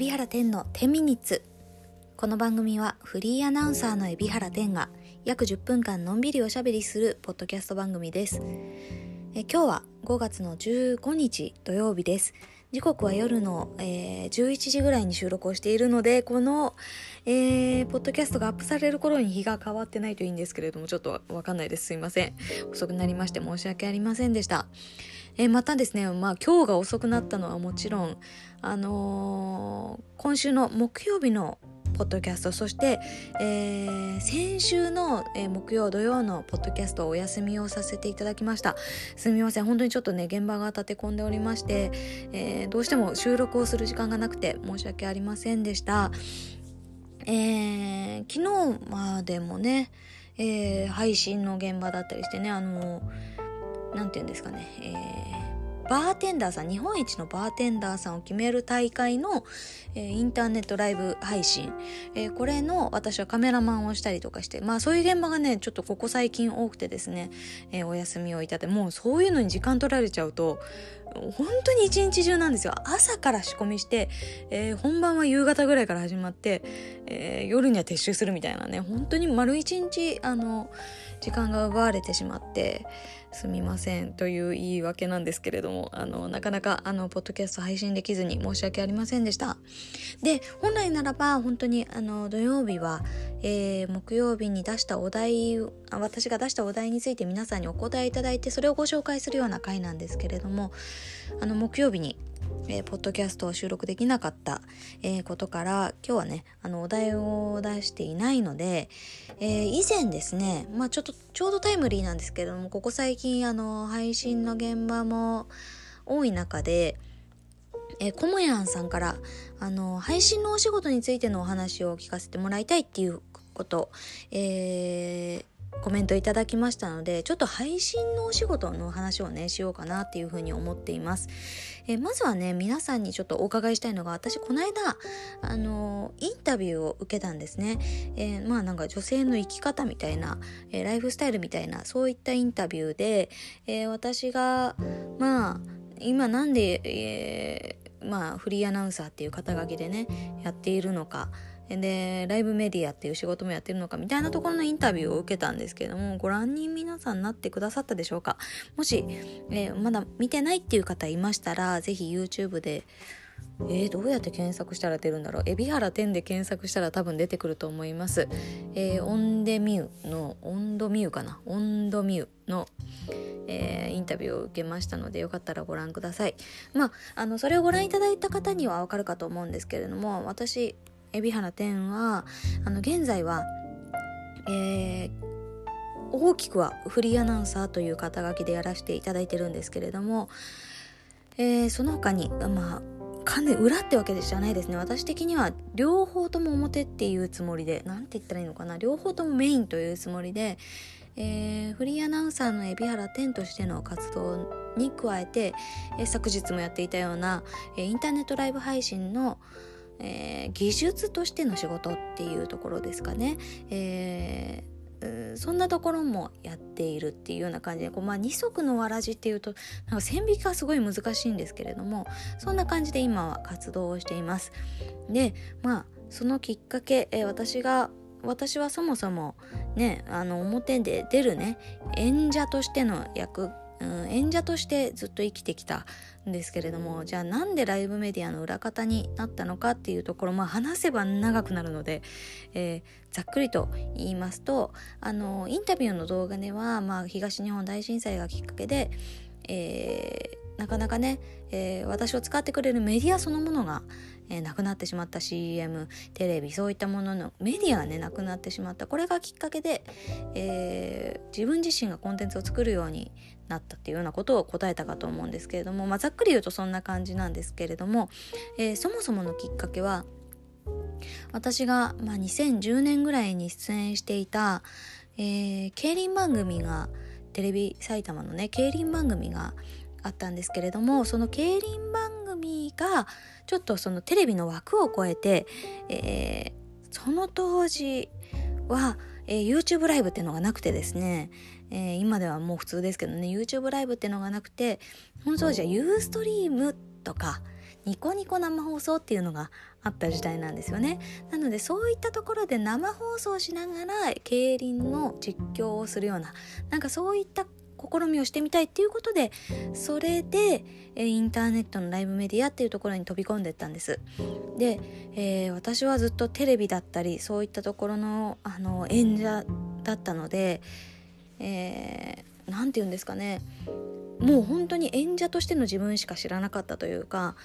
海老原天の10ミニッツ。この番組はフリーアナウンサーの海老原天が約10分間のんびりおしゃべりするポッドキャスト番組です。え今日は5月の15日土曜日です。時刻は夜の、えー、11時ぐらいに収録をしているのでこの、えー、ポッドキャストがアップされる頃に日が変わってないといいんですけれどもちょっとわかんないです。すいません。遅くなりまして申し訳ありませんでした。え、またですね、まあ、今日が遅くなったのはもちろん、あのー、今週の木曜日のポッドキャストそして、えー、先週の、えー、木曜土曜のポッドキャストお休みをさせていただきました。すみません本当にちょっとね現場が立て込んでおりまして、えー、どうしても収録をする時間がなくて申し訳ありませんでした。えー、昨日までもね、えー、配信の現場だったりしてねあの何て言うんですかね、えー、バーテンダーさん日本一のバーテンダーさんを決める大会の、えー、インターネットライブ配信、えー、これの私はカメラマンをしたりとかしてまあそういう現場がねちょっとここ最近多くてですね、えお休みをいただいてもうそういうのに時間取られちゃうと本当に一日中なんですよ。朝から仕込みして、えー、本番は夕方ぐらいから始まって、えー、夜には撤収するみたいなね。本当に丸一日あの時間が奪われてしまってすみませんという言い訳なんですけれどもあのなかなかあのポッドキャスト配信できずに申し訳ありませんでした。で本来ならば本当にあの土曜日は、えー、木曜日に出したお題私が出したお題について皆さんにお答えいただいてそれをご紹介するような回なんですけれどもあの木曜日にえー、ポッドキャストを収録できなかった、えー、ことから今日はねあのお題を出していないので、えー、以前ですねまあちょっとちょうどタイムリーなんですけれどもここ最近あの配信の現場も多い中でえー、コモヤンさんからあの配信のお仕事についてのお話を聞かせてもらいたいっていうこと、えー、コメントいただきましたのでちょっと配信のお仕事の話をねしようかなっていうふうに思っています、えー、まずはね皆さんにちょっとお伺いしたいのが私この間あのインタビューを受けたんですね、えー、まあなんか女性の生き方みたいな、え、ライフスタイルみたいなそういったインタビューで、え私がまあ今なんで、えまあフリーアナウンサーっていう肩書きでねやっているのかでライブメディアっていう仕事もやってるのかみたいなところのインタビューを受けたんですけどもご覧に皆さんなってくださったでしょうか？もし、えー、まだ見てないっていう方いましたら是非 YouTube でえー、どうやって検索したら出るんだろう？海老原天で検索したら多分出てくると思います。えー、オンデミューの、オンドミューかな？オンドミューの、えー、インタビューを受けましたのでよかったらご覧ください。まあ、あの、それをご覧いただいた方にはわかるかと思うんですけれども、私、海老原天はあの現在は、えー、大きくはフリーアナウンサーという肩書きでやらせていただいてるんですけれども、えー、その他にまあかなり裏ってわけじゃないですね。私的には両方とも表っていうつもりで何て言ったらいいのかな。両方ともメインというつもりで、えー、フリーアナウンサーの海老原天としての活動に加えて、えー、昨日もやっていたような、えー、インターネットライブ配信の、えー、技術としての仕事っていうところですかね、えー、そんなところもやっているっていうような感じでこう、まあ、二足のわらじっていうとなんか線引きがすごい難しいんですけれどもそんな感じで今は活動をしています。でまあそのきっかけ、え、私が私はそもそもねあの表で出るね演者としての役うん、演者としてずっと生きてきたんですけれどもじゃあなんでライブメディアの裏方になったのかっていうところまあ話せば長くなるので、えー、ざっくりと言いますとあのインタビューの動画では、まあ、東日本大震災がきっかけで、えー、なかなかね、えー、私を使ってくれるメディアそのものが、えー、なくなってしまった CM テレビそういったもののメディアがねなくなってしまった。これがきっかけで、えー、自分自身がコンテンツを作るようになったっていうようなことを答えたかと思うんですけれども、まあ、ざっくり言うとそんな感じなんですけれども、えー、そもそものきっかけは私が、まあ、2010年ぐらいに出演していた、えー、競輪番組がテレビ埼玉のね競輪番組があったんですけれどもその競輪番がちょっとそのテレビの枠を超えて、えー、その当時は、えー、YouTube ライブっていうのがなくてですね、えー、今ではもう普通ですけどね YouTube ライブっていうのがなくて本当じゃユーストリームとかニコニコ生放送っていうのがあった時代なんですよね。なのでそういったところで生放送しながら競輪の実況をするようななんかそういった試みをしてみたいっていうことでそれで、えインターネットのライブメディアっていうところに飛び込んでったんです。で、えー、私はずっとテレビだったりそういったところのあの演者だったので何、えー、て言うんですかね。もう本当に演者としての自分しか知らなかったというか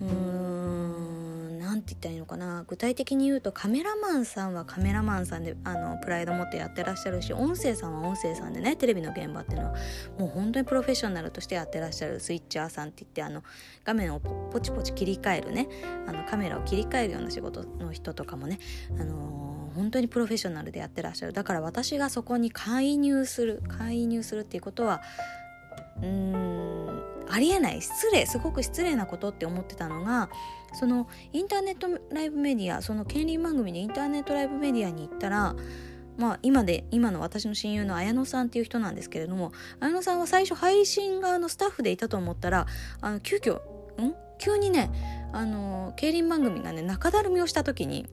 うーん何て言ったらいいのかな？具体的に言うとカメラマンさんはカメラマンさんであのプライド持ってやってらっしゃるし音声さんは音声さんでねテレビの現場っていうのはもう本当にプロフェッショナルとしてやってらっしゃるスイッチャーさんって言ってあの画面をポチポチ切り替えるねあのカメラを切り替えるような仕事の人とかもねあのー本当にプロフェッショナルでやってらっしゃる。だから私がそこに介入する介入するっていうことはうーんありえない。失礼すごく失礼なことって思ってたのがそのインターネットライブメディアその権利番組でインターネットライブメディアに行ったらまあ今で今の私の親友の綾野さんっていう人なんですけれども綾野さんは最初配信側のスタッフでいたと思ったらあの急遽ん？急にねあの競輪番組がね中だるみをした時に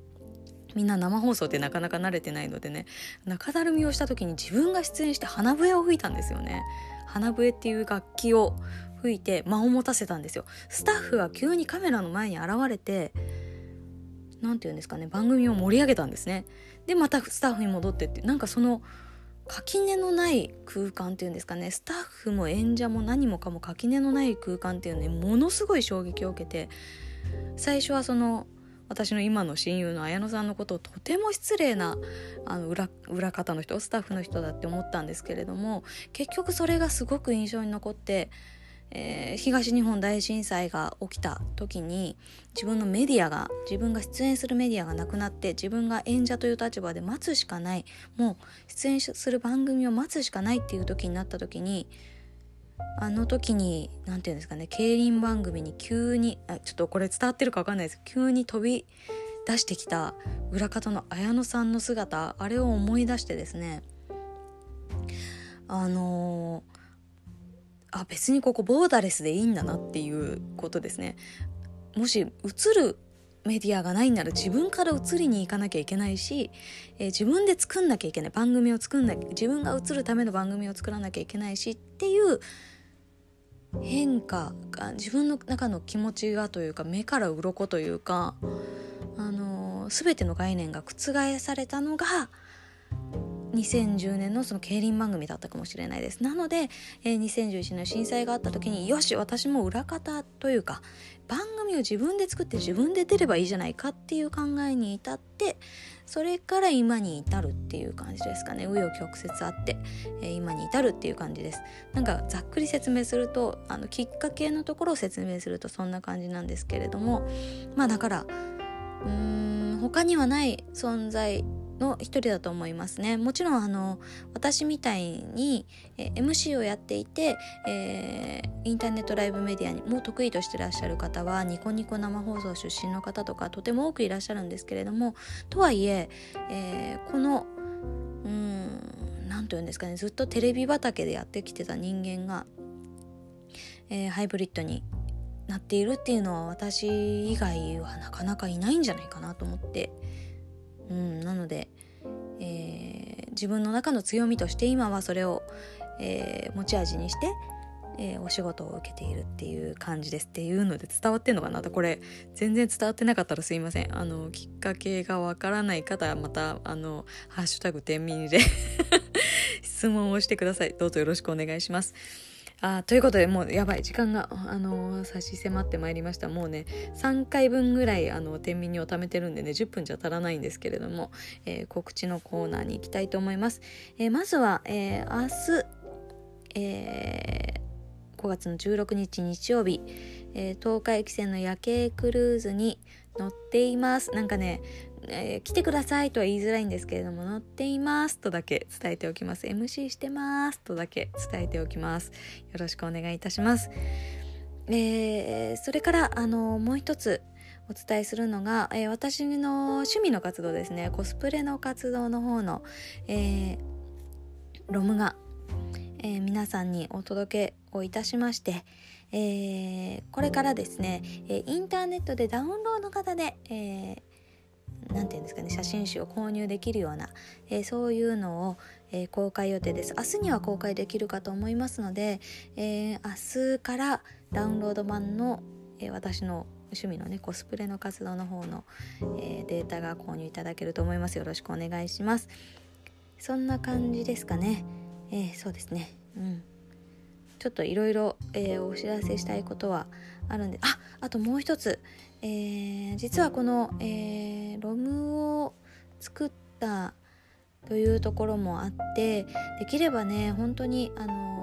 みんな生放送ってなかなか慣れてないのでね中だるみをした時に自分が出演して鼻笛を吹いたんですよね。鼻笛っていう楽器を吹いて間を持たせたんですよ。スタッフが急にカメラの前に現れて何て言うんですかね番組を盛り上げたんですね。でまたスタッフに戻ってってなんかその垣根のない空間っていうんですかねスタッフも演者も何もかも垣根のない空間っていうのにものすごい衝撃を受けて最初はその私の今の親友の綾野さんのことをとても失礼なあの裏裏方の人スタッフの人だって思ったんですけれども結局それがすごく印象に残って、えー、東日本大震災が起きた時に自分のメディアが自分が出演するメディアがなくなって自分が演者という立場で待つしかない。もう出演する番組を待つしかないっていう時になった時にあの時に何て言うんですかね競輪番組に急にあちょっとこれ伝わってるか分かんないです。急に飛び出してきた裏方の綾野さんの姿あれを思い出してですねあのー、あ別にここボーダレスでいいんだなっていうことですね。もし映るメディアがないなら自分から移りに行かなきゃいけないし、えー、自分で作んなきゃいけない番組を作んな自分が映るための番組を作らなきゃいけないしっていう変化が自分の中の気持ちがというか目から鱗というか、あのー、全ての概念が覆されたのが2010年のその競輪番組だったかもしれないです。なので、えー、2011年の震災があった時によし私も裏方というか番組を自分で作って自分で出ればいいじゃないかっていう考えに至ってそれから今に至るっていう感じですかね紆余曲折あって、えー、今に至るっていう感じですなんかざっくり説明するとあのきっかけのところを説明するとそんな感じなんですけれどもまあだからうーん他にはない存在の一人だと思いますね。もちろんあの私みたいに、MC をやっていて、えー、インターネットライブメディアにも得意としてらっしゃる方はニコニコ生放送出身の方とかとても多くいらっしゃるんですけれどもとはいええー、この何と言うんですかねずっとテレビ畑でやってきてた人間が、えー、ハイブリッドになっているっていうのは私以外はなかなかいないんじゃないかなと思ってうん、なので、えー、自分の中の強みとして今はそれを、えー、持ち味にして、えー、お仕事を受けているっていう感じです。っていうので伝わってんのかな？これ全然伝わってなかったらすいません。あのきっかけがわからない方はまたあの「ハッシュタグ天秤 」で質問をしてください。どうぞよろしくお願いします。あということでもうやばい時間が、あのー、差し迫ってまいりました。もうね3回分ぐらいあの天秤を貯めてるんでね10分じゃ足らないんですけれども、えー、告知のコーナーに行きたいと思います、えー、まずは、えー、明日、えー、5月の16日日曜日、えー、東海汽船の夜景クルーズに乗っています。なんかねえー、来てくださいとは言いづらいんですけれども乗っていますとだけ伝えておきます。MC してますとだけ伝えておきます。よろしくお願いいたします、えー、それからあのもう一つお伝えするのが、えー、私の趣味の活動ですね。コスプレの活動の方の、えー、ロムが、えー、皆さんにお届けをいたしまして、えー、これからですね、えインターネットでダウンロード型で、えー、て言うんですかね写真集を購入できるような、えー、そういうのを、えー、公開予定です。明日には公開できるかと思いますので、えー、明日からダウンロード版の、え私の趣味のねコスプレの活動の方の、えデータが購入いただけると思います。よろしくお願いします。そんな感じですかね。えそうですね。うん。ちょっといろいろお知らせしたいことはあるんでああともう一つ、えー、実はこの、えー、ロムを作ったというところもあってできればね本当にあの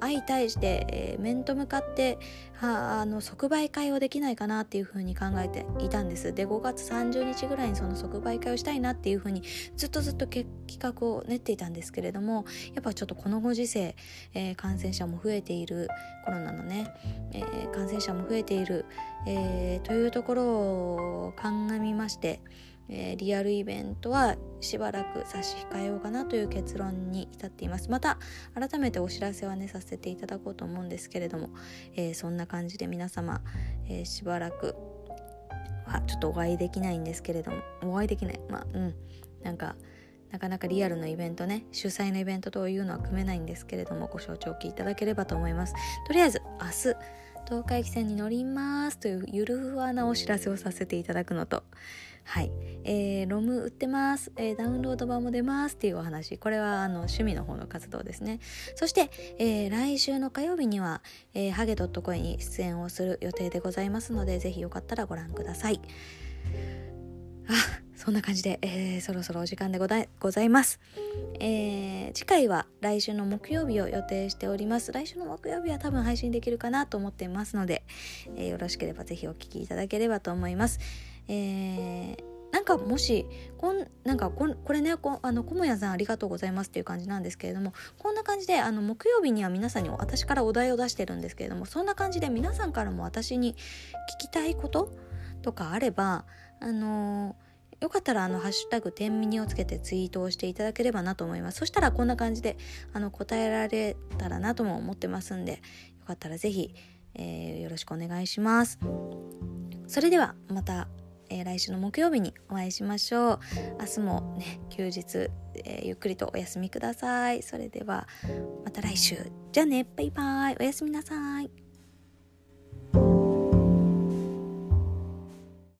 相対して、えー、面と向かってあの即売会をできないかなっていうふうに考えていたんです。で5月30日ぐらいにその即売会をしたいなっていうふうにずっとずっと企画を練っていたんですけれどもやっぱちょっとこのご時世、えー、感染者も増えているコロナのね、えー、感染者も増えている、えというところを鑑みましてえー、リアルイベントはしばらく差し控えようかなという結論に至っています。また改めてお知らせはねさせていただこうと思うんですけれども、えー、そんな感じで皆様、えー、しばらくはちょっとお会いできないんですけれどもお会いできない。まあうん。なんかなかなかリアルのイベントね主催のイベントというのは組めないんですけれどもご承知おきいただければと思います。とりあえず明日東海汽船に乗りますというゆるふわなお知らせをさせていただくのとはい、えー、ロム売ってます、えー、ダウンロード版も出ますっていうお話。これはあの趣味の方の活動ですね。そして、えー、来週の火曜日には、えー、ハゲドットコイに出演をする予定でございますのでぜひよかったらご覧ください。あそんな感じで、えー、そろそろお時間でございます、えー、次回は来週の木曜日を予定しております。来週の木曜日は多分配信できるかなと思っていますので、えー、よろしければぜひお聴きいただければと思います。えー、なんかもしこんなんかこれねこあの小屋さんありがとうございますっていう感じなんですけれどもこんな感じであの木曜日には皆さんに私からお題を出してるんですけれどもそんな感じで皆さんからも私に聞きたいこととかあればあのー、よかったらあのハッシュタグ天秤をつけてツイートをしていただければなと思います。そしたらこんな感じであの答えられたらなとも思ってますんでよかったら是非、えー、よろしくお願いします。それではまたえー、来週の木曜日にお会いしましょう。明日もね休日、えー、ゆっくりとお休みください。それではまた来週。じゃあね。バイバイ。おやすみなさい。